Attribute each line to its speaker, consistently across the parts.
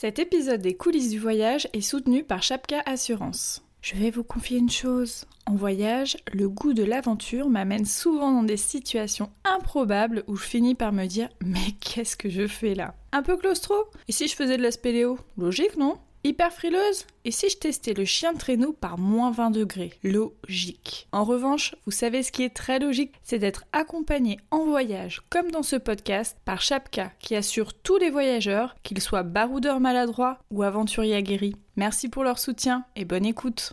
Speaker 1: Cet épisode des coulisses du voyage est soutenu par Chapka Assurance. Je vais vous confier une chose. En voyage, le goût de l'aventure m'amène souvent dans des situations improbables où je finis par me dire Mais qu'est-ce que je fais là? Un peu claustro? Et si je faisais de la spéléo? Logique, non? Hyper frileuse Et si je testais le chien de traîneau par moins 20 degrés? Logique. En revanche, vous savez ce qui est très logique, c'est d'être accompagné en voyage, comme dans ce podcast, par Chapka, qui assure tous les voyageurs, qu'ils soient baroudeurs maladroits ou aventuriers aguerris. Merci pour leur soutien et bonne écoute.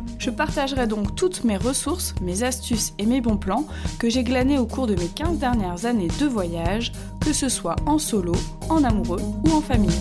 Speaker 1: Je partagerai donc toutes mes ressources, mes astuces et mes bons plans que j'ai glanés au cours de mes 15 dernières années de voyage, que ce soit en solo, en amoureux ou en famille.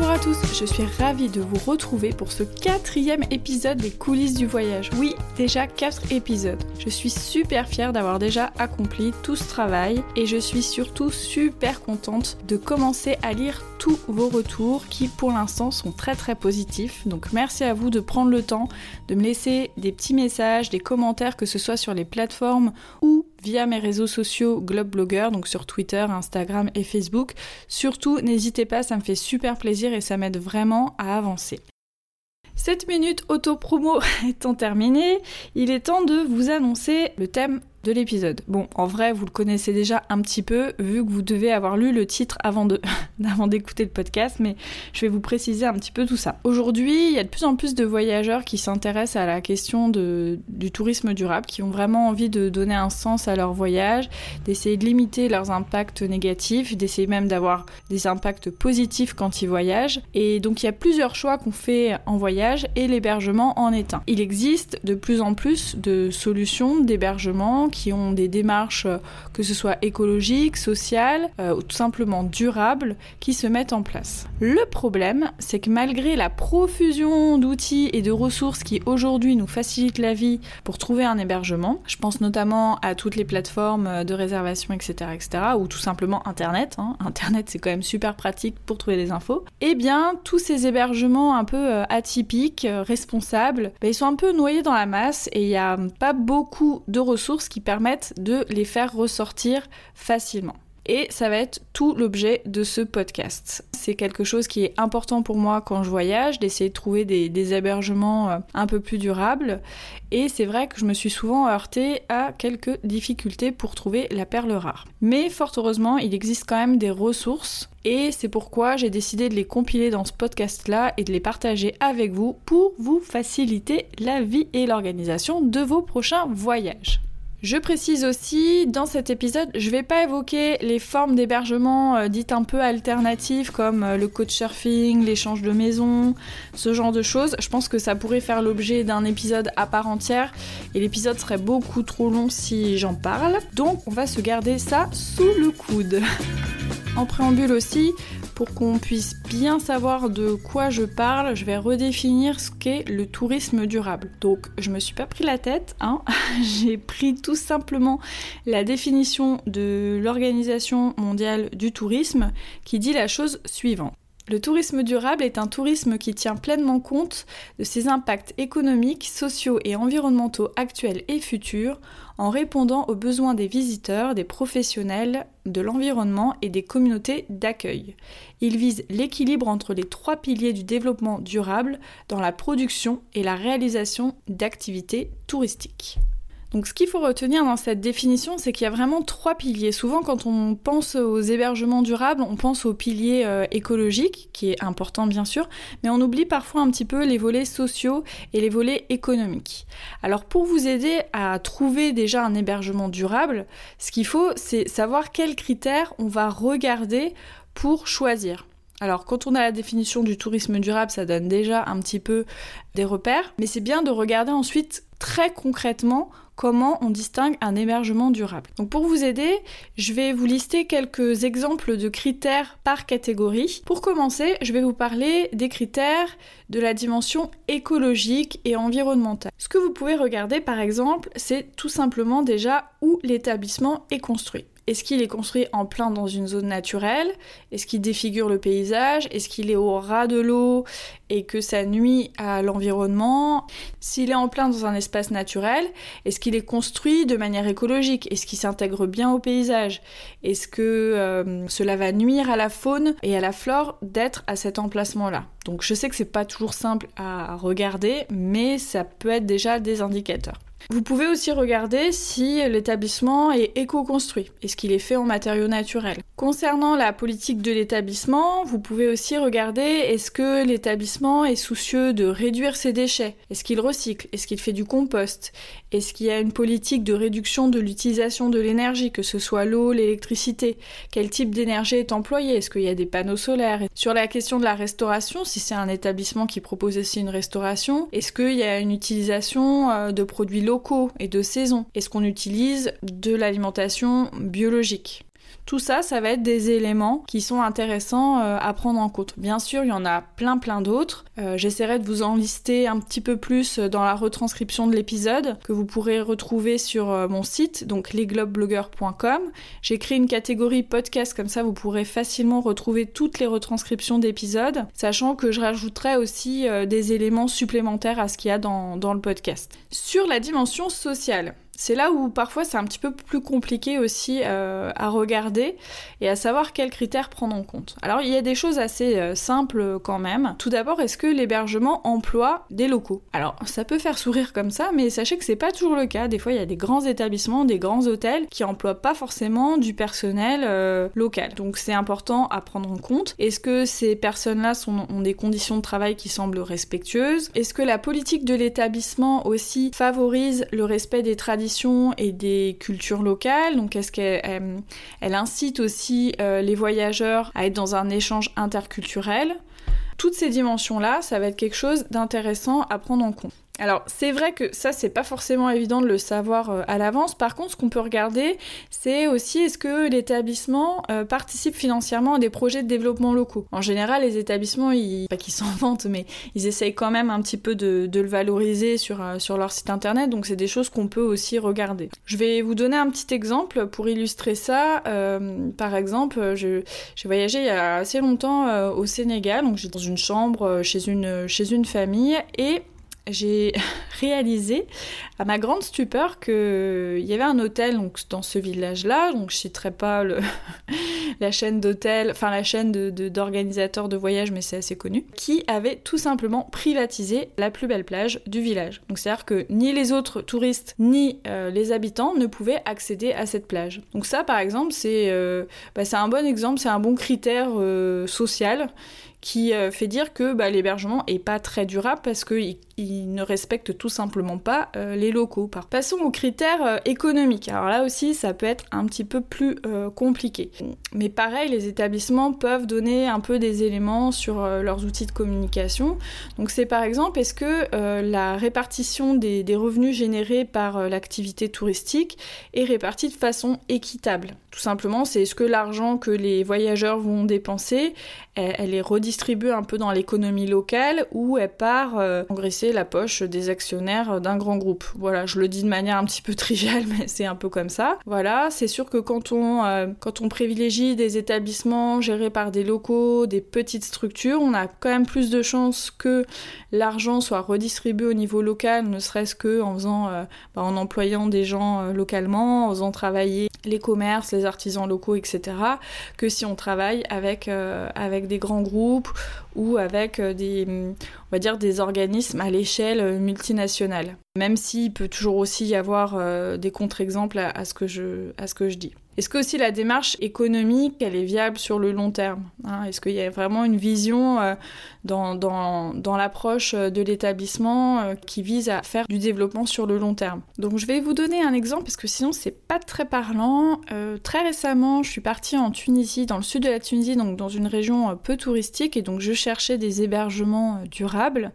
Speaker 1: Bonjour à tous, je suis ravie de vous retrouver pour ce quatrième épisode des coulisses du voyage. Oui, déjà quatre épisodes. Je suis super fière d'avoir déjà accompli tout ce travail et je suis surtout super contente de commencer à lire tous vos retours qui pour l'instant sont très très positifs. Donc merci à vous de prendre le temps de me laisser des petits messages, des commentaires, que ce soit sur les plateformes ou via mes réseaux sociaux Globe Blogger, donc sur Twitter, Instagram et Facebook. Surtout, n'hésitez pas, ça me fait super plaisir et ça m'aide vraiment à avancer. Cette minute auto-promo étant terminée, il est temps de vous annoncer le thème de l'épisode. Bon, en vrai, vous le connaissez déjà un petit peu, vu que vous devez avoir lu le titre avant d'écouter le podcast, mais je vais vous préciser un petit peu tout ça. Aujourd'hui, il y a de plus en plus de voyageurs qui s'intéressent à la question de, du tourisme durable, qui ont vraiment envie de donner un sens à leur voyage, d'essayer de limiter leurs impacts négatifs, d'essayer même d'avoir des impacts positifs quand ils voyagent. Et donc, il y a plusieurs choix qu'on fait en voyage et l'hébergement en est un. Il existe de plus en plus de solutions d'hébergement qui ont des démarches, euh, que ce soit écologiques, sociales euh, ou tout simplement durables, qui se mettent en place. Le problème, c'est que malgré la profusion d'outils et de ressources qui aujourd'hui nous facilitent la vie pour trouver un hébergement, je pense notamment à toutes les plateformes euh, de réservation, etc., etc., ou tout simplement Internet. Hein. Internet, c'est quand même super pratique pour trouver des infos. Eh bien, tous ces hébergements un peu atypiques, responsables, ben, ils sont un peu noyés dans la masse et il n'y a pas beaucoup de ressources qui permettent de les faire ressortir facilement. Et ça va être tout l'objet de ce podcast. C'est quelque chose qui est important pour moi quand je voyage, d'essayer de trouver des, hébergements euh, un peu plus durables. Et c'est vrai que je me suis souvent heurtée à quelques difficultés pour trouver la perle rare. Mais fort heureusement, il existe quand même des ressources. Et c'est pourquoi j'ai décidé de les compiler dans ce podcast-là et de les partager avec vous pour vous faciliter la vie et l'organisation de vos prochains voyages. Je précise aussi, dans cet épisode, je ne vais pas évoquer les formes d'hébergement euh, dites un peu alternatives comme euh, le couchsurfing, l'échange de maison, ce genre de choses. Je pense que ça pourrait faire l'objet d'un épisode à part entière et l'épisode serait beaucoup trop long si j'en parle. Donc on va se garder ça sous le coude. en préambule aussi, pour qu'on puisse bien savoir de quoi je parle, je vais redéfinir ce qu'est le tourisme durable. Donc je me suis pas pris la tête, hein. j'ai pris tout simplement la définition de l'Organisation mondiale du tourisme qui dit la chose suivante. Le tourisme durable est un tourisme qui tient pleinement compte de ses impacts économiques, sociaux et environnementaux actuels et futurs en répondant aux besoins des visiteurs, des professionnels de l'environnement et des communautés d'accueil. Il vise l'équilibre entre les trois piliers du développement durable dans la production et la réalisation d'activités touristiques. Donc ce qu'il faut retenir dans cette définition, c'est qu'il y a vraiment trois piliers. Souvent quand on pense aux hébergements durables, on pense au pilier euh, écologique, qui est important bien sûr, mais on oublie parfois un petit peu les volets sociaux et les volets économiques. Alors pour vous aider à trouver déjà un hébergement durable, ce qu'il faut, c'est savoir quels critères on va regarder pour choisir. Alors quand on a la définition du tourisme durable, ça donne déjà un petit peu des repères, mais c'est bien de regarder ensuite très concrètement comment on distingue un hébergement durable. Donc pour vous aider, je vais vous lister quelques exemples de critères par catégorie. Pour commencer, je vais vous parler des critères de la dimension écologique et environnementale. Ce que vous pouvez regarder par exemple, c'est tout simplement déjà où l'établissement est construit. Est-ce qu'il est construit en plein dans une zone naturelle? Est-ce qu'il défigure le paysage? Est-ce qu'il est au ras de l'eau et que ça nuit à l'environnement? S'il est en plein dans un espace naturel, est-ce qu'il est construit de manière écologique? Est-ce qu'il s'intègre bien au paysage? Est-ce que euh, cela va nuire à la faune et à la flore d'être à cet emplacement-là? Donc je sais que c'est pas toujours simple à regarder, mais ça peut être déjà des indicateurs. Vous pouvez aussi regarder si l'établissement est éco-construit. Est-ce qu'il est fait en matériaux naturels. Concernant la politique de l'établissement, vous pouvez aussi regarder est-ce que l'établissement est soucieux de réduire ses déchets? Est-ce qu'il recycle? Est-ce qu'il fait du compost? Est-ce qu'il y a une politique de réduction de l'utilisation de l'énergie, que ce soit l'eau, l'électricité? Quel type d'énergie est employé Est-ce qu'il y a des panneaux solaires? Sur la question de la restauration, si c'est un établissement qui propose aussi une restauration, est-ce qu'il y a une utilisation euh, de produits locaux et de saison? Est-ce qu'on utilise de l'alimentation biologique? Tout ça, ça va être des éléments qui sont intéressants euh, à prendre en compte. Bien sûr, il y en a plein plein d'autres. Euh, j'essaierai de vous en lister un petit peu plus dans la retranscription de l'épisode que vous pourrez retrouver sur euh, mon site, donc lesglobeblogueurs.com. J'ai créé une catégorie podcast, comme ça vous pourrez facilement retrouver toutes les retranscriptions d'épisodes, sachant que je rajouterai aussi des éléments supplémentaires à ce qu'il y a dans le podcast. Sur la dimension sociale, c'est là où parfois c'est un petit peu plus compliqué aussi euh, à regarder et à savoir quels critères prendre en compte. Alors il y a des choses assez euh, simples quand même. Tout d'abord, est-ce que l'hébergement emploie des locaux? Alors ça peut faire sourire comme ça, mais sachez que c'est pas toujours le cas. Des fois, il y a des grands établissements, des grands hôtels qui emploient pas forcément du personnel euh, local. Donc c'est important à prendre en compte. Est-ce que ces personnes-là ont des conditions de travail qui semblent respectueuses? Est-ce que la politique de l'établissement aussi favorise le respect des traditions et des cultures locales. Donc, est-ce qu'elle elle, incite aussi euh, les voyageurs à être dans un échange interculturel? Toutes ces dimensions-là, ça va être quelque chose d'intéressant à prendre en compte. Alors c'est vrai que ça c'est pas forcément évident de le savoir euh, à l'avance. Par contre, ce qu'on peut regarder, c'est aussi est-ce que l'établissement euh, participe financièrement à des projets de développement locaux. En général, les établissements, ils, pas qu'ils s'en vantent, mais ils essayent quand même un petit peu de, le valoriser sur, euh, sur leur site internet. Donc c'est des choses qu'on peut aussi regarder. Je vais vous donner un petit exemple pour illustrer ça. par exemple, j'ai voyagé il y a assez longtemps au Sénégal. Donc j'étais dans une chambre chez une chez une famille et j'ai réalisé à ma grande stupeur qu'il y avait un hôtel donc, dans ce village-là, donc je citerai pas la chaîne d'hôtels, enfin la chaîne d'organisateurs de, de voyage, mais c'est assez connu, qui avait tout simplement privatisé la plus belle plage du village. Donc c'est-à-dire que ni les autres touristes ni euh, les habitants ne pouvaient accéder à cette plage. Donc ça par exemple c'est euh, bah, un bon exemple, c'est un bon critère euh, social qui euh, fait dire que bah, l'hébergement est pas très durable parce qu'il il ne respecte tout simplement pas euh, les locaux. Passons aux critères euh, économiques. Alors là aussi, ça peut être un petit peu plus compliqué. Mais pareil, les établissements peuvent donner un peu des éléments sur leurs outils de communication. Donc c'est par exemple, est-ce que la répartition des, des revenus générés par l'activité touristique est répartie de façon équitable? Tout simplement, c'est est-ce que l'argent que les voyageurs vont dépenser, elle, est redistribuée un peu dans l'économie locale ou elle part euh, engraisser la poche des actionnaires d'un grand groupe. Voilà, je le dis de manière un petit peu triviale, mais c'est un peu comme ça. Voilà, c'est sûr que quand on, euh, quand on privilégie des établissements gérés par des locaux, des petites structures, on a quand même plus de chances que l'argent soit redistribué au niveau local, ne serait-ce que en faisant, euh, bah, en employant des gens localement, en faisant travailler les commerces, les artisans locaux, etc., que si on travaille avec, avec des grands groupes ou avec euh, dire, des organismes à l'échelle euh, multinationale. Même s'il peut toujours aussi y avoir euh, des contre-exemples à ce que je dis. Est-ce que aussi la démarche économique, elle est viable sur le long terme hein? Est-ce qu'il y a vraiment une vision euh, dans, l'approche euh, de l'établissement euh, qui vise à faire du développement sur le long terme? Donc je vais vous donner un exemple parce que sinon c'est pas très parlant. très récemment, je suis partie en Tunisie, dans le sud de la Tunisie, donc dans une région peu touristique, et donc je cherchais des hébergements durables.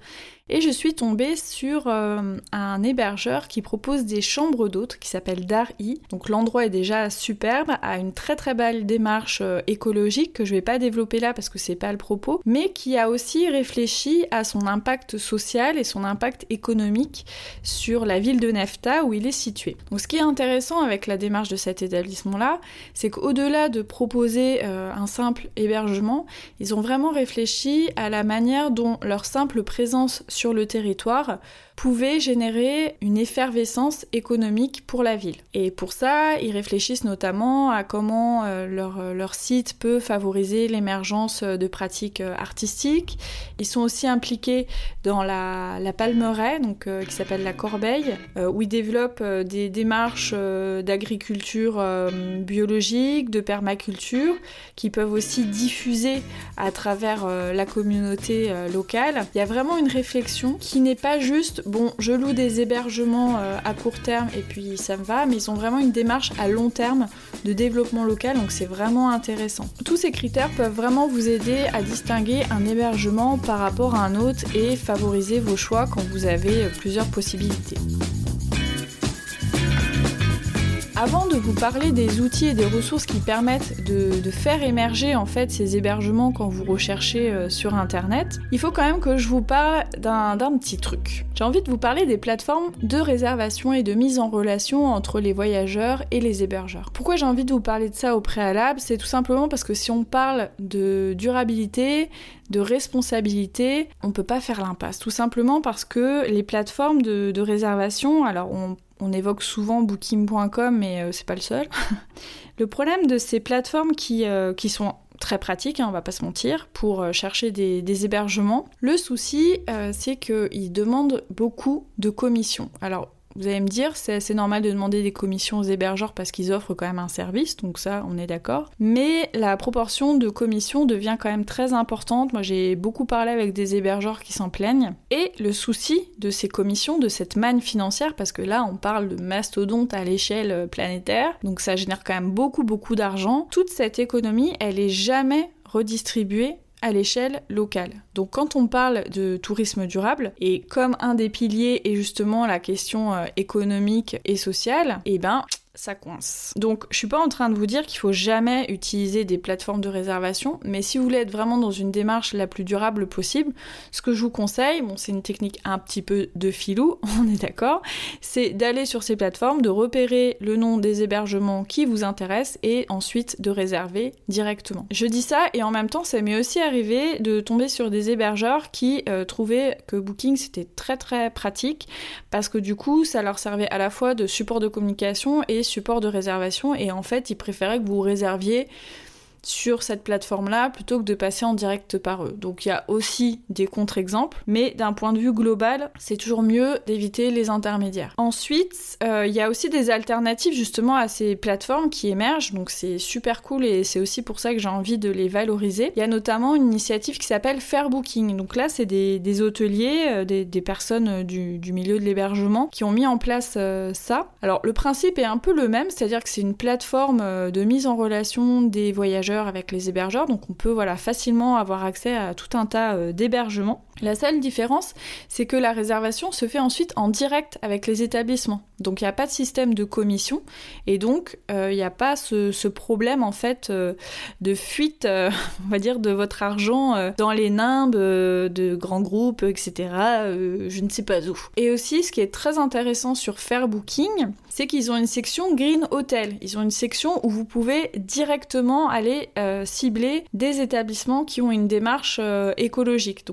Speaker 1: Et je suis tombée sur euh, un hébergeur qui propose des chambres d'hôtes qui s'appelle Dari. Donc l'endroit est déjà superbe, a une très très belle démarche euh, écologique que je vais pas développer là parce que c'est pas le propos, mais qui a aussi réfléchi à son impact social et son impact économique sur la ville de Nefta où il est situé. Donc ce qui est intéressant avec la démarche de cet établissement là, c'est qu'au-delà de proposer euh, un simple hébergement, ils ont vraiment réfléchi à la manière dont leur simple présence sur le territoire pouvait générer une effervescence économique pour la ville. Et pour ça, ils réfléchissent notamment à comment euh, leur, euh, leur, site peut favoriser l'émergence de pratiques euh, artistiques. Ils sont aussi impliqués dans la, la palmeraie, donc, qui s'appelle la corbeille, où ils développent des démarches d'agriculture biologique, de permaculture, qui peuvent aussi diffuser à travers la communauté locale. Il y a vraiment une réflexion qui n'est pas juste bon, je loue des hébergements euh, à court terme et puis ça me va, mais ils ont vraiment une démarche à long terme de développement local, donc c'est vraiment intéressant. Tous ces critères peuvent vraiment vous aider à distinguer un hébergement par rapport à un autre et favoriser vos choix quand vous avez euh, plusieurs possibilités. Avant de vous parler des outils et des ressources qui permettent de, faire émerger en fait ces hébergements quand vous recherchez euh, sur internet, il faut quand même que je vous parle d'un petit truc. J'ai envie de vous parler des plateformes de réservation et de mise en relation entre les voyageurs et les hébergeurs. Pourquoi j'ai envie de vous parler de ça au préalable? C'est tout simplement parce que si on parle de durabilité, de responsabilité, on peut pas faire l'impasse. Tout simplement parce que les plateformes de, de réservation, alors on on évoque souvent booking.com, mais euh, c'est pas le seul. le problème de ces plateformes qui, euh, sont très pratiques, hein, on va pas se mentir, pour euh, chercher des, hébergements, le souci, c'est qu'ils demandent beaucoup de commissions. Vous allez me dire, c'est assez normal de demander des commissions aux hébergeurs parce qu'ils offrent quand même un service, donc ça, on est d'accord. Mais la proportion de commissions devient quand même très importante. Moi, j'ai beaucoup parlé avec des hébergeurs qui s'en plaignent. Et le souci de ces commissions, de cette manne financière, parce que là, on parle de mastodonte à l'échelle planétaire, donc ça génère quand même beaucoup, beaucoup d'argent. Toute cette économie, elle est jamais redistribuée à l'échelle locale. Donc quand on parle de tourisme durable, et comme un des piliers est justement la question euh, économique et sociale, eh ben ça coince. Donc je suis pas en train de vous dire qu'il faut jamais utiliser des plateformes de réservation, mais si vous voulez être vraiment dans une démarche la plus durable possible, ce que je vous conseille, bon c'est une technique un petit peu de filou, on est d'accord, c'est d'aller sur ces plateformes, de repérer le nom des hébergements qui vous intéressent et ensuite de réserver directement. Je dis ça et en même temps ça m'est aussi arrivé de tomber sur des hébergeurs qui euh, trouvaient que Booking c'était très très pratique parce que du coup ça leur servait à la fois de support de communication et support de réservation et en fait ils préféraient que vous réserviez sur cette plateforme-là plutôt que de passer en direct par eux. Donc il y a aussi des contre-exemples, mais d'un point de vue global, c'est toujours mieux d'éviter les intermédiaires. Ensuite, euh, il y a aussi des alternatives justement à ces plateformes qui émergent, donc c'est super cool et c'est aussi pour ça que j'ai envie de les valoriser. Il y a notamment une initiative qui s'appelle Fair Booking. Donc là, c'est des, hôteliers, euh, des, personnes euh, du, milieu de l'hébergement qui ont mis en place ça. Alors le principe est un peu le même, c'est-à-dire que c'est une plateforme de mise en relation des voyageurs avec les hébergeurs, donc on peut voilà facilement avoir accès à tout un tas euh, d'hébergements. La seule différence, c'est que la réservation se fait ensuite en direct avec les établissements. Donc il n'y a pas de système de commission et donc euh, il n'y a pas ce, problème en fait euh, de fuite, on va dire, de votre argent dans les nimbes de grands groupes, etc. je ne sais pas où. Et aussi, ce qui est très intéressant sur Fairbooking, c'est qu'ils ont une section Green Hotel. Ils ont une section où vous pouvez directement aller euh, cibler des établissements qui ont une démarche euh, écologique.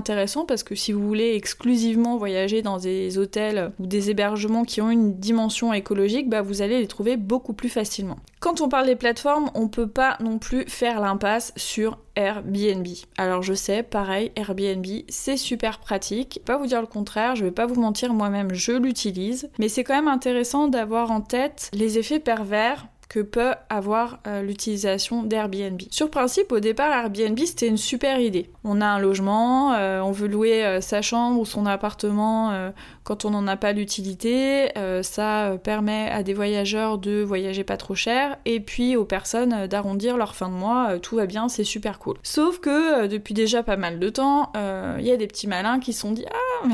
Speaker 1: Intéressant parce que si vous voulez exclusivement voyager dans des hôtels ou des hébergements qui ont une dimension écologique, bah, vous allez les trouver beaucoup plus facilement. Quand on parle des plateformes, on peut pas non plus faire l'impasse sur Airbnb. Alors je sais, pareil, Airbnb, c'est super pratique. Je vais pas vous dire le contraire, je vais pas vous mentir, moi-même je l'utilise, mais c'est quand même intéressant d'avoir en tête les effets pervers que peut avoir euh, l'utilisation d'Airbnb. Sur principe, au départ, Airbnb, c'était une super idée. On a un logement, euh, on veut louer euh, sa chambre ou son appartement quand on n'en a pas l'utilité. ça permet à des voyageurs de voyager pas trop cher et puis aux personnes d'arrondir leur fin de mois. tout va bien, c'est super cool. Sauf que depuis déjà pas mal de temps, il y a des petits malins qui se sont dit Ah,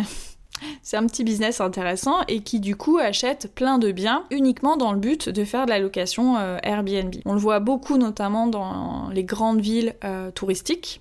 Speaker 1: c'est un petit business intéressant et qui du coup achète plein de biens uniquement dans le but de faire de la location euh, Airbnb. On le voit beaucoup notamment dans les grandes villes euh, touristiques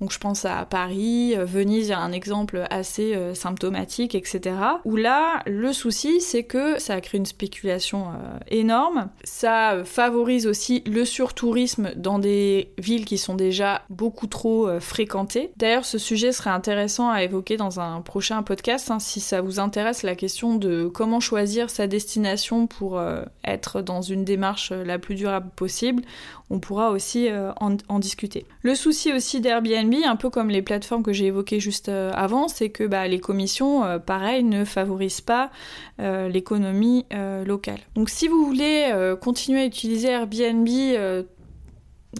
Speaker 1: donc je pense à Paris, euh, Venise, il y a un exemple assez euh, symptomatique, etc. Où là, le souci, c'est que ça crée une spéculation euh, énorme. Ça favorise aussi le surtourisme dans des villes qui sont déjà beaucoup trop fréquentées. D'ailleurs, ce sujet serait intéressant à évoquer dans un prochain podcast, hein, si ça vous intéresse la question de comment choisir sa destination pour être dans une démarche la plus durable possible on pourra aussi euh, en, discuter. Le souci aussi d'Airbnb, un peu comme les plateformes que j'ai évoquées juste euh, avant, c'est que bah, les commissions, euh, pareil, ne favorisent pas l'économie locale. Donc si vous voulez continuer à utiliser Airbnb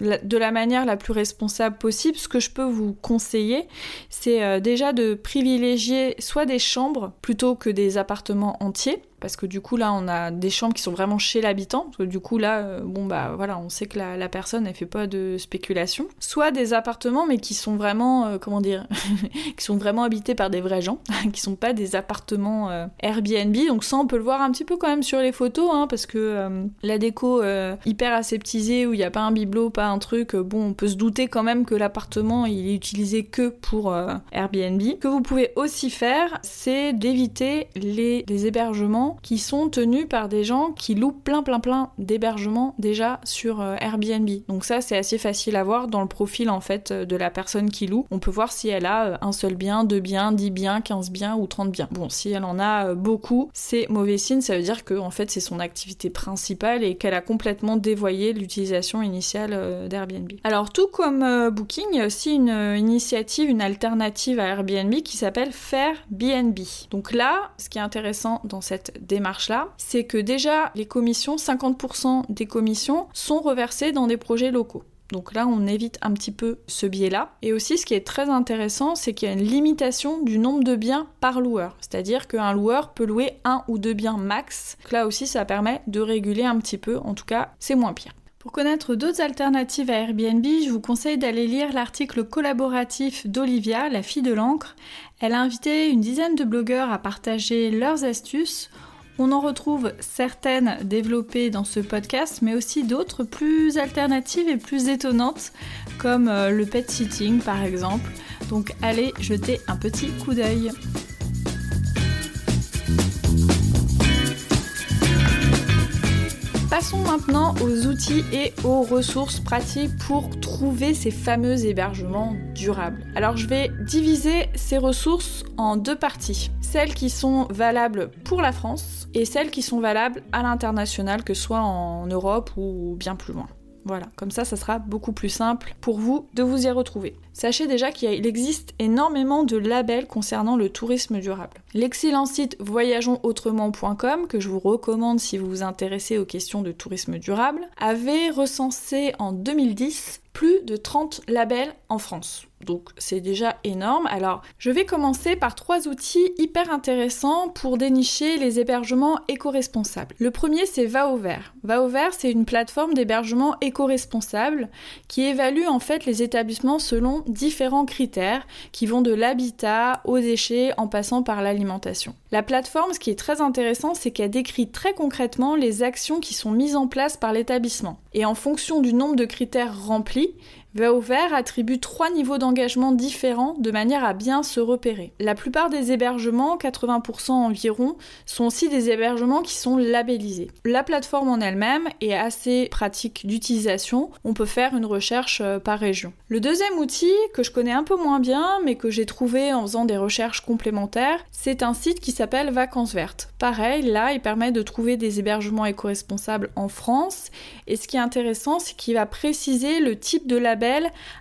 Speaker 1: de la manière la plus responsable possible, ce que je peux vous conseiller, c'est déjà de privilégier soit des chambres plutôt que des appartements entiers parce que du coup là on a des chambres qui sont vraiment chez l'habitant. Parce que du coup là euh, bon bah voilà on sait que la, personne elle fait pas de spéculation. Soit des appartements mais qui sont vraiment euh, comment dire qui sont vraiment habités par des vrais gens qui sont pas des appartements euh, Airbnb. Donc ça on peut le voir un petit peu quand même sur les photos hein, parce que la déco hyper aseptisée où il n'y a pas un bibelot pas un truc bon on peut se douter quand même que l'appartement il est utilisé que pour Airbnb. Que vous pouvez aussi faire c'est d'éviter les hébergements qui sont tenus par des gens qui louent plein plein plein d'hébergements déjà sur euh, Airbnb. Donc ça c'est assez facile à voir dans le profil en fait de la personne qui loue. On peut voir si elle a euh, un seul bien, deux biens, dix biens, quinze biens ou trente biens. Bon, si elle en a euh, beaucoup, c'est mauvais signe, ça veut dire que en fait c'est son activité principale et qu'elle a complètement dévoyé l'utilisation initiale d'Airbnb. Alors tout comme Booking, il y a aussi une initiative, une alternative à Airbnb qui s'appelle Fairbnb. Donc là, ce qui est intéressant dans cette démarche-là, c'est que déjà les commissions, 50% des commissions sont reversées dans des projets locaux. Donc là, on évite un petit peu ce biais-là. Et aussi, ce qui est très intéressant, c'est qu'il y a une limitation du nombre de biens par loueur. C'est-à-dire qu'un loueur peut louer un ou deux biens max. Donc là aussi, ça permet de réguler un petit peu. En tout cas, c'est moins pire. Pour connaître d'autres alternatives à Airbnb, je vous conseille d'aller lire l'article collaboratif d'Olivia, la fille de l'encre. Elle a invité une dizaine de blogueurs à partager leurs astuces on en retrouve certaines développées dans ce podcast, mais aussi d'autres plus alternatives et plus étonnantes, comme euh, le pet sitting par exemple. Donc allez jeter un petit coup d'œil. Passons maintenant aux outils et aux ressources pratiques pour trouver ces fameux hébergements durables. Alors je vais diviser ces ressources en deux parties. Celles qui sont valables pour la France et celles qui sont valables à l'international, que ce soit en Europe ou bien plus loin. Voilà, comme ça, ça sera beaucoup plus simple pour vous de vous y retrouver. Sachez déjà qu'il existe énormément de labels concernant le tourisme durable. L'excellent site voyageonsautrement.com, que je vous recommande si vous vous intéressez aux questions de tourisme durable, avait recensé en 2010 plus de 30 labels en France. Donc c'est déjà énorme. Alors je vais commencer par trois outils hyper intéressants pour dénicher les hébergements éco-responsables. Le premier c'est Va au vert. Va au vert c'est une plateforme d'hébergement éco-responsable qui évalue en fait les établissements selon différents critères qui vont de l'habitat aux déchets en passant par l'alimentation. La plateforme ce qui est très intéressant c'est qu'elle décrit très concrètement les actions qui sont mises en place par l'établissement. Et en fonction du nombre de critères remplis, Vert attribue trois niveaux d'engagement différents de manière à bien se repérer. La plupart des hébergements, 80% environ, sont aussi des hébergements qui sont labellisés. La plateforme en elle-même est assez pratique d'utilisation. On peut faire une recherche euh, par région. Le deuxième outil que je connais un peu moins bien, mais que j'ai trouvé en faisant des recherches complémentaires, c'est un site qui s'appelle Vacances Vertes. Pareil, là, il permet de trouver des hébergements éco-responsables en France. Et ce qui est intéressant, c'est qu'il va préciser le type de label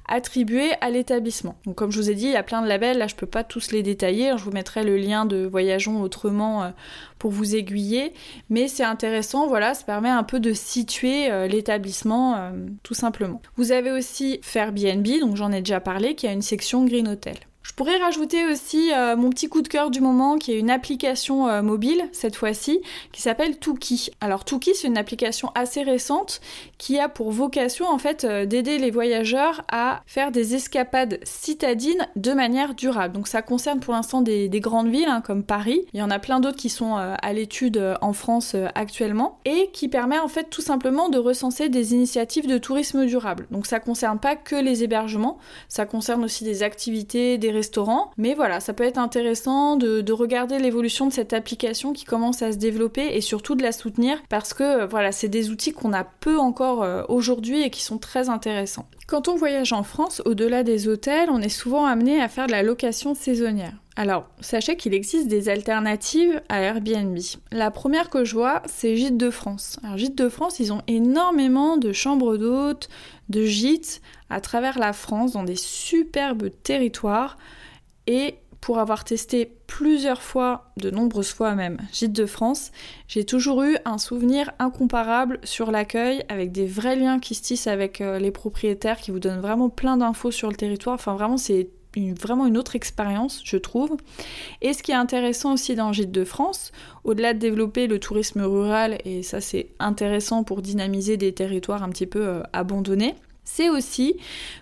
Speaker 1: attribués à l'établissement. Donc comme je vous ai dit, il y a plein de labels, là je peux pas tous les détailler, je vous mettrai le lien de Voyageons autrement euh, pour vous aiguiller, mais c'est intéressant, voilà, ça permet un peu de situer euh, l'établissement euh, tout simplement. Vous avez aussi Fairbnb, donc j'en ai déjà parlé, qui a une section Green Hotel. Je pourrais rajouter aussi euh, mon petit coup de cœur du moment qui est une application euh, mobile cette fois-ci qui s'appelle Tuki. Alors Tuki c'est une application assez récente qui a pour vocation en fait euh, d'aider les voyageurs à faire des escapades citadines de manière durable. Donc ça concerne pour l'instant des, grandes villes hein, comme Paris. Il y en a plein d'autres qui sont à l'étude en France actuellement et qui permet en fait tout simplement de recenser des initiatives de tourisme durable. Donc ça concerne pas que les hébergements, ça concerne aussi des activités, des restaurants. Mais voilà, ça peut être intéressant de, regarder l'évolution de cette application qui commence à se développer et surtout de la soutenir parce que voilà, c'est des outils qu'on a peu encore euh, aujourd'hui et qui sont très intéressants. Quand on voyage en France, au-delà des hôtels, on est souvent amené à faire de la location saisonnière. Alors, sachez qu'il existe des alternatives à Airbnb. La première que je vois, c'est Gîtes de France. Alors, Gîtes de France, ils ont énormément de chambres d'hôtes, de gîtes à travers la France, dans des superbes territoires. Et pour avoir testé plusieurs fois, de nombreuses fois même, Gîtes de France, j'ai toujours eu un souvenir incomparable sur l'accueil, avec des vrais liens qui se tissent avec euh, les propriétaires, qui vous donnent vraiment plein d'infos sur le territoire. Enfin, vraiment, c'est vraiment une autre expérience, je trouve. Et ce qui est intéressant aussi dans Gîtes de France, au-delà de développer le tourisme rural, et ça c'est intéressant pour dynamiser des territoires un petit peu euh, abandonnés, c'est aussi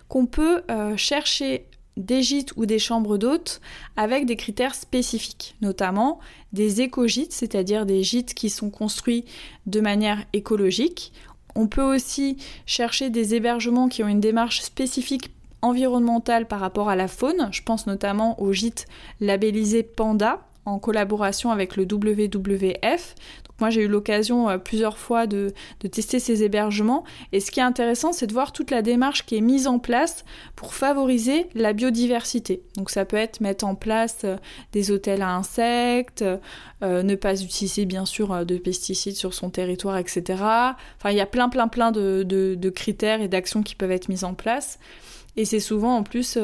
Speaker 1: qu'on peut euh, chercher des gîtes ou des chambres d'hôtes avec des critères spécifiques, notamment des éco-gîtes, c'est-à-dire des gîtes qui sont construits de manière écologique. On peut aussi chercher des hébergements qui ont une démarche spécifique environnementale par rapport à la faune. Je pense notamment au gîte labellisé Panda en collaboration avec le WWF. Donc moi j'ai eu l'occasion euh, plusieurs fois de, tester ces hébergements et ce qui est intéressant c'est de voir toute la démarche qui est mise en place pour favoriser la biodiversité. Donc ça peut être mettre en place euh, des hôtels à insectes, euh, ne pas utiliser bien sûr de pesticides sur son territoire, etc. Enfin il y a plein plein plein de, de critères et d'actions qui peuvent être mises en place. Et c'est souvent en plus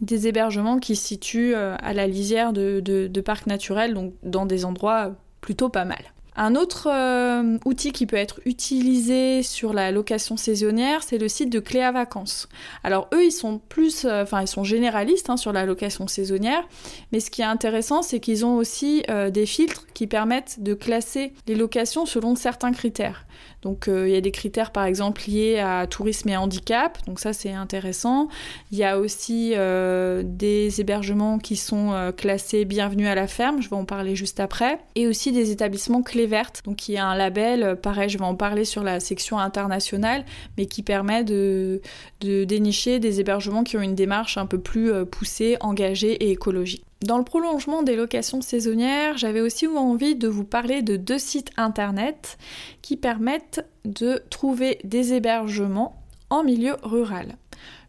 Speaker 1: des hébergements qui se situent euh, à la lisière de, parcs naturels, donc dans des endroits plutôt pas mal. Un autre euh, outil qui peut être utilisé sur la location saisonnière, c'est le site de Cléa Vacances. Alors eux, ils sont plus, enfin ils sont généralistes hein, sur la location saisonnière, mais ce qui est intéressant, c'est qu'ils ont aussi des filtres qui permettent de classer les locations selon certains critères. Donc euh, il y a des critères par exemple liés à tourisme et handicap, donc ça c'est intéressant. Il y a aussi euh, des hébergements qui sont euh, classés bienvenue à la ferme, je vais en parler juste après, et aussi des établissements clés vertes, donc y a un label, pareil je vais en parler sur la section internationale, mais qui permet de, de dénicher des hébergements qui ont une démarche un peu plus poussée, engagée et écologique. Dans le prolongement des locations saisonnières, j'avais aussi envie de vous parler de deux sites internet qui permettent de trouver des hébergements en milieu rural.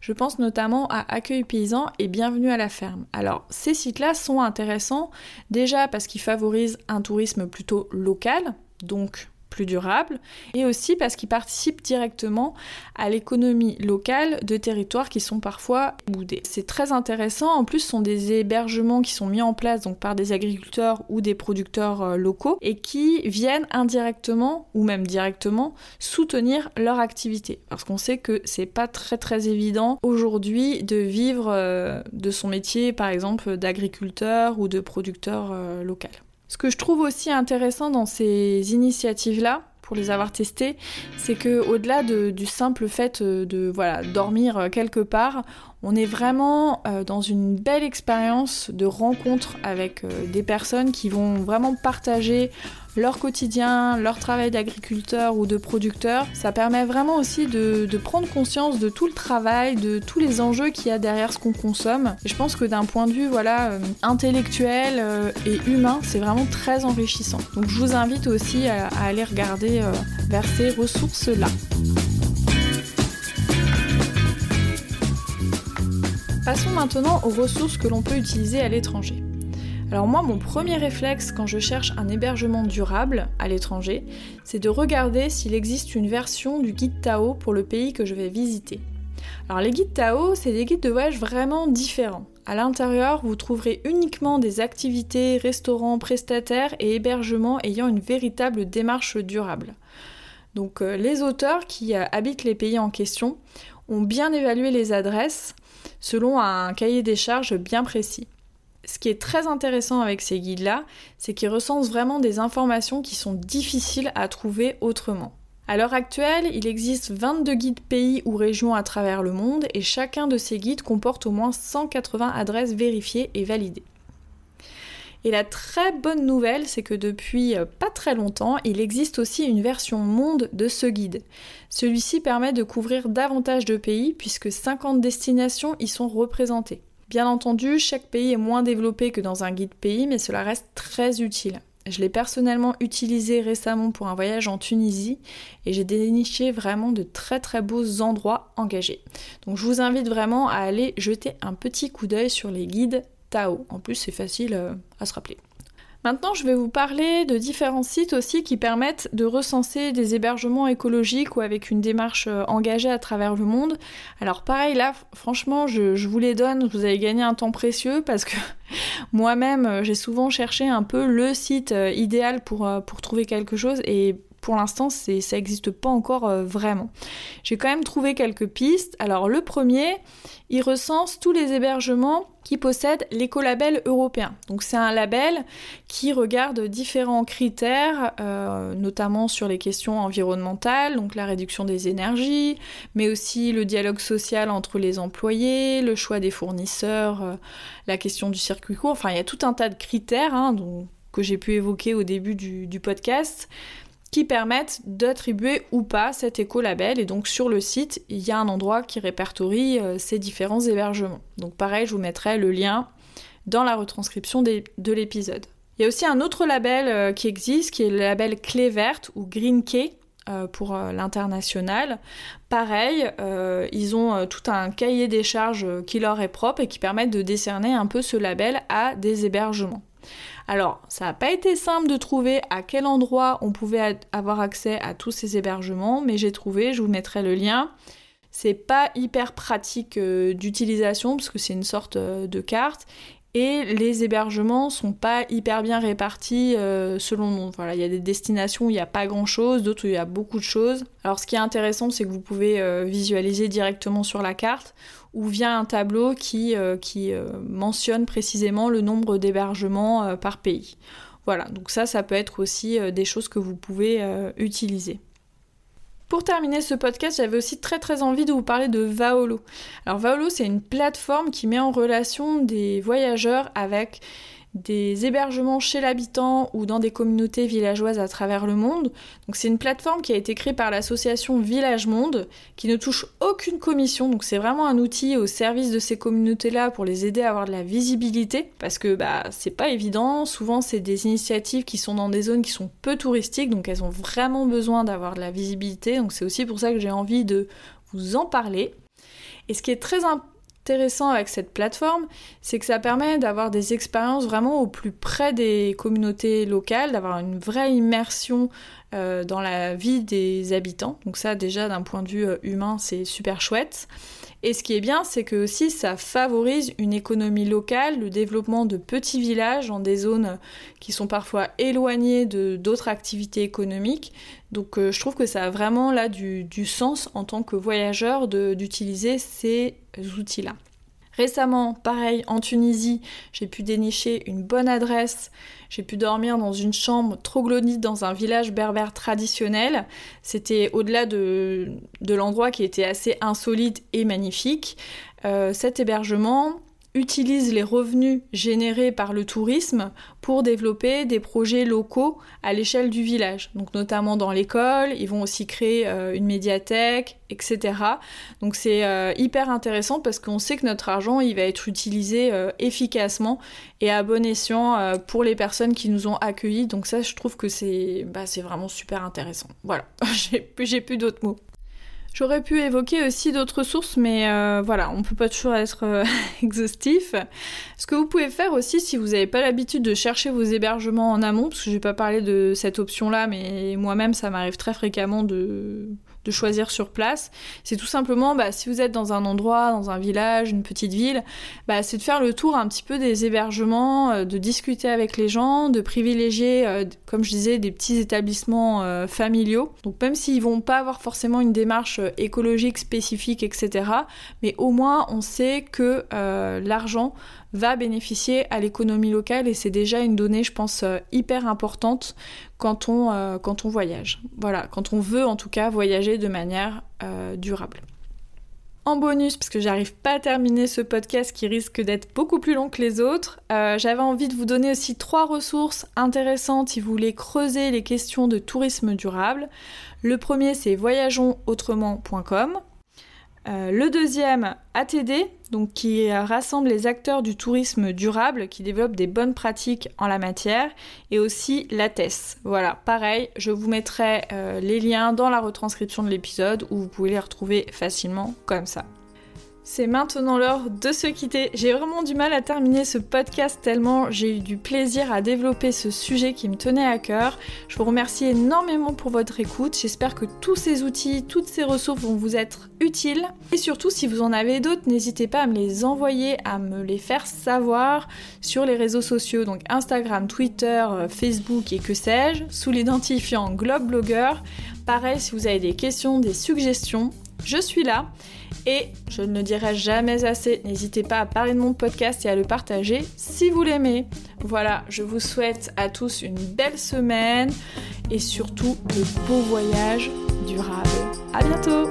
Speaker 1: Je pense notamment à Accueil Paysan et Bienvenue à la ferme. Alors, ces sites-là sont intéressants déjà parce qu'ils favorisent un tourisme plutôt local, donc plus durable, et aussi parce qu'ils participent directement à l'économie locale de territoires qui sont parfois boudés. C'est très intéressant, en plus ce sont des hébergements qui sont mis en place donc par des agriculteurs ou des producteurs euh, locaux et qui viennent indirectement ou même directement soutenir leur activité. Parce qu'on sait que c'est pas très très évident aujourd'hui de vivre euh, de son métier par exemple d'agriculteur ou de producteur euh, local. Ce que je trouve aussi intéressant dans ces initiatives-là, pour les avoir testées, c'est que au-delà du simple fait euh, de dormir euh, quelque part, on est vraiment euh, dans une belle expérience de rencontre avec des personnes qui vont vraiment partager leur quotidien, leur travail d'agriculteur ou de producteur. Ça permet vraiment aussi de, prendre conscience de tout le travail, de tous les enjeux qu'il y a derrière ce qu'on consomme. Et je pense que d'un point de vue voilà, euh, intellectuel euh, et humain, c'est vraiment très enrichissant. Donc je vous invite aussi à, aller regarder euh, vers ces ressources-là. Passons maintenant aux ressources que l'on peut utiliser à l'étranger. Alors moi, mon premier réflexe quand je cherche un hébergement durable à l'étranger, c'est de regarder s'il existe une version du guide Tao pour le pays que je vais visiter. Alors les guides Tao, c'est des guides de voyage vraiment différents. À l'intérieur, vous trouverez uniquement des activités, restaurants, prestataires et hébergements ayant une véritable démarche durable. Donc euh, les auteurs qui euh, habitent les pays en question ont bien évalué les adresses, selon un cahier des charges bien précis. Ce qui est très intéressant avec ces guides-là, c'est qu'ils recensent vraiment des informations qui sont difficiles à trouver autrement. À l'heure actuelle, il existe 22 guides pays ou régions à travers le monde et chacun de ces guides comporte au moins 180 adresses vérifiées et validées. Et la très bonne nouvelle, c'est que depuis euh, pas très longtemps, il existe aussi une version monde de ce guide. Celui-ci permet de couvrir davantage de pays puisque 50 destinations y sont représentées. Bien entendu, chaque pays est moins développé que dans un guide pays, mais cela reste très utile. Je l'ai personnellement utilisé récemment pour un voyage en Tunisie et j'ai déniché vraiment de très très beaux endroits engagés. Donc je vous invite vraiment à aller jeter un petit coup d'œil sur les guides Tao. En plus c'est facile euh, à se rappeler. Maintenant, je vais vous parler de différents sites aussi qui permettent de recenser des hébergements écologiques ou avec une démarche euh, engagée à travers le monde. Alors pareil, là, franchement, je, vous les donne, vous allez gagner un temps précieux parce que moi-même, euh, j'ai souvent cherché un peu le site euh, idéal pour, pour trouver quelque chose et pour l'instant, ça n'existe pas encore vraiment. J'ai quand même trouvé quelques pistes. Alors le premier, il recense tous les hébergements qui possèdent l'écolabel européen. Donc c'est un label qui regarde différents critères, euh, notamment sur les questions environnementales, donc la réduction des énergies, mais aussi le dialogue social entre les employés, le choix des fournisseurs, euh, la question du circuit court. Enfin, il y a tout un tas de critères hein, que j'ai pu évoquer au début du podcast qui permettent d'attribuer ou pas cet écolabel. Et donc sur le site, il y a un endroit qui répertorie euh, ces différents hébergements. Donc pareil, je vous mettrai le lien dans la retranscription de l'épisode. Il y a aussi un autre label euh, qui existe, qui est le label Clé verte ou Green Key euh, pour l'international. Pareil, ils ont tout un cahier des charges qui leur est propre et qui permettent de décerner un peu ce label à des hébergements. Alors, ça n'a pas été simple de trouver à quel endroit on pouvait avoir accès à tous ces hébergements, mais j'ai trouvé, je vous mettrai le lien. C'est pas hyper pratique euh, d'utilisation parce que c'est une sorte euh, de carte et les hébergements sont pas hyper bien répartis euh, selon nous. Voilà, il y a des destinations où il n'y a pas grand chose, d'autres où il y a beaucoup de choses. Alors ce qui est intéressant, c'est que vous pouvez visualiser directement sur la carte ou via un tableau qui, euh, qui euh, mentionne précisément le nombre d'hébergements euh, par pays. Voilà, donc ça, ça peut être aussi des choses que vous pouvez utiliser. Pour terminer ce podcast, j'avais aussi très très envie de vous parler de Vaolo. Alors Vaolo, c'est une plateforme qui met en relation des voyageurs avec des hébergements chez l'habitant ou dans des communautés villageoises à travers le monde. Donc c'est une plateforme qui a été créée par l'association Village Monde qui ne touche aucune commission. Donc c'est vraiment un outil au service de ces communautés-là pour les aider à avoir de la visibilité parce que bah c'est pas évident. Souvent c'est des initiatives qui sont dans des zones qui sont peu touristiques donc elles ont vraiment besoin d'avoir de la visibilité. Donc c'est aussi pour ça que j'ai envie de vous en parler. Et ce qui est très important intéressant avec cette plateforme, c'est que ça permet d'avoir des expériences vraiment au plus près des communautés locales, d'avoir une vraie immersion euh, dans la vie des habitants. Donc ça déjà d'un point de vue euh, humain, c'est super chouette. Et ce qui est bien, c'est que aussi ça favorise une économie locale, le développement de petits villages dans des zones qui sont parfois éloignées de d'autres activités économiques. Donc euh, je trouve que ça a vraiment là du, du sens en tant que voyageur d'utiliser ces outils-là. Récemment, pareil, en Tunisie, j'ai pu dénicher une bonne adresse. J'ai pu dormir dans une chambre troglodyte dans un village berbère traditionnel. C'était au-delà de, l'endroit qui était assez insolite et magnifique. Euh, cet hébergement, utilise les revenus générés par le tourisme pour développer des projets locaux à l'échelle du village. Donc notamment dans l'école, ils vont aussi créer euh, une médiathèque, etc. Donc c'est euh, hyper intéressant parce qu'on sait que notre argent, il va être utilisé euh, efficacement et à bon escient pour les personnes qui nous ont accueillis. Donc ça, je trouve que c'est bah, vraiment super intéressant. Voilà, j'ai plus d'autres mots. J'aurais pu évoquer aussi d'autres sources, mais euh, voilà, on peut pas toujours être euh, exhaustif. Ce que vous pouvez faire aussi, si vous n'avez pas l'habitude de chercher vos hébergements en amont, parce que je vais pas parler de cette option-là, mais moi-même, ça m'arrive très fréquemment de, de choisir sur place. C'est tout simplement, bah, si vous êtes dans un endroit, dans un village, une petite ville, bah, c'est de faire le tour un petit peu des hébergements, euh, de discuter avec les gens, de privilégier, euh, comme je disais, des petits établissements euh, familiaux. Donc même s'ils vont pas avoir forcément une démarche écologique spécifique, etc., mais au moins on sait que l'argent va bénéficier à l'économie locale et c'est déjà une donnée, je pense, hyper importante quand on, quand on voyage. Voilà, quand on veut en tout cas voyager de manière durable. En bonus, parce que j'arrive pas à terminer ce podcast qui risque d'être beaucoup plus long que les autres, euh, j'avais envie de vous donner aussi trois ressources intéressantes si vous voulez creuser les questions de tourisme durable. Le premier, c'est voyageonsautrement.com. Euh, le deuxième, ATD, donc qui rassemble les acteurs du tourisme durable, qui développent des bonnes pratiques en la matière, et aussi l'ATES. Voilà, pareil, je vous mettrai euh, les liens dans la retranscription de l'épisode où vous pouvez les retrouver facilement comme ça. C'est maintenant l'heure de se quitter. J'ai vraiment du mal à terminer ce podcast tellement j'ai eu du plaisir à développer ce sujet qui me tenait à cœur. Je vous remercie énormément pour votre écoute. J'espère que tous ces outils, toutes ces ressources vont vous être utiles. Et surtout, si vous en avez d'autres, n'hésitez pas à me les envoyer, à me les faire savoir sur les réseaux sociaux, donc Instagram, Twitter, euh, Facebook et que sais-je, sous l'identifiant Globeblogger. Pareil, si vous avez des questions, des suggestions, je suis là. Et je ne dirai jamais assez, n'hésitez pas à parler de mon podcast et à le partager si vous l'aimez. Voilà, je vous souhaite à tous une belle semaine et surtout de beaux voyages durables. À bientôt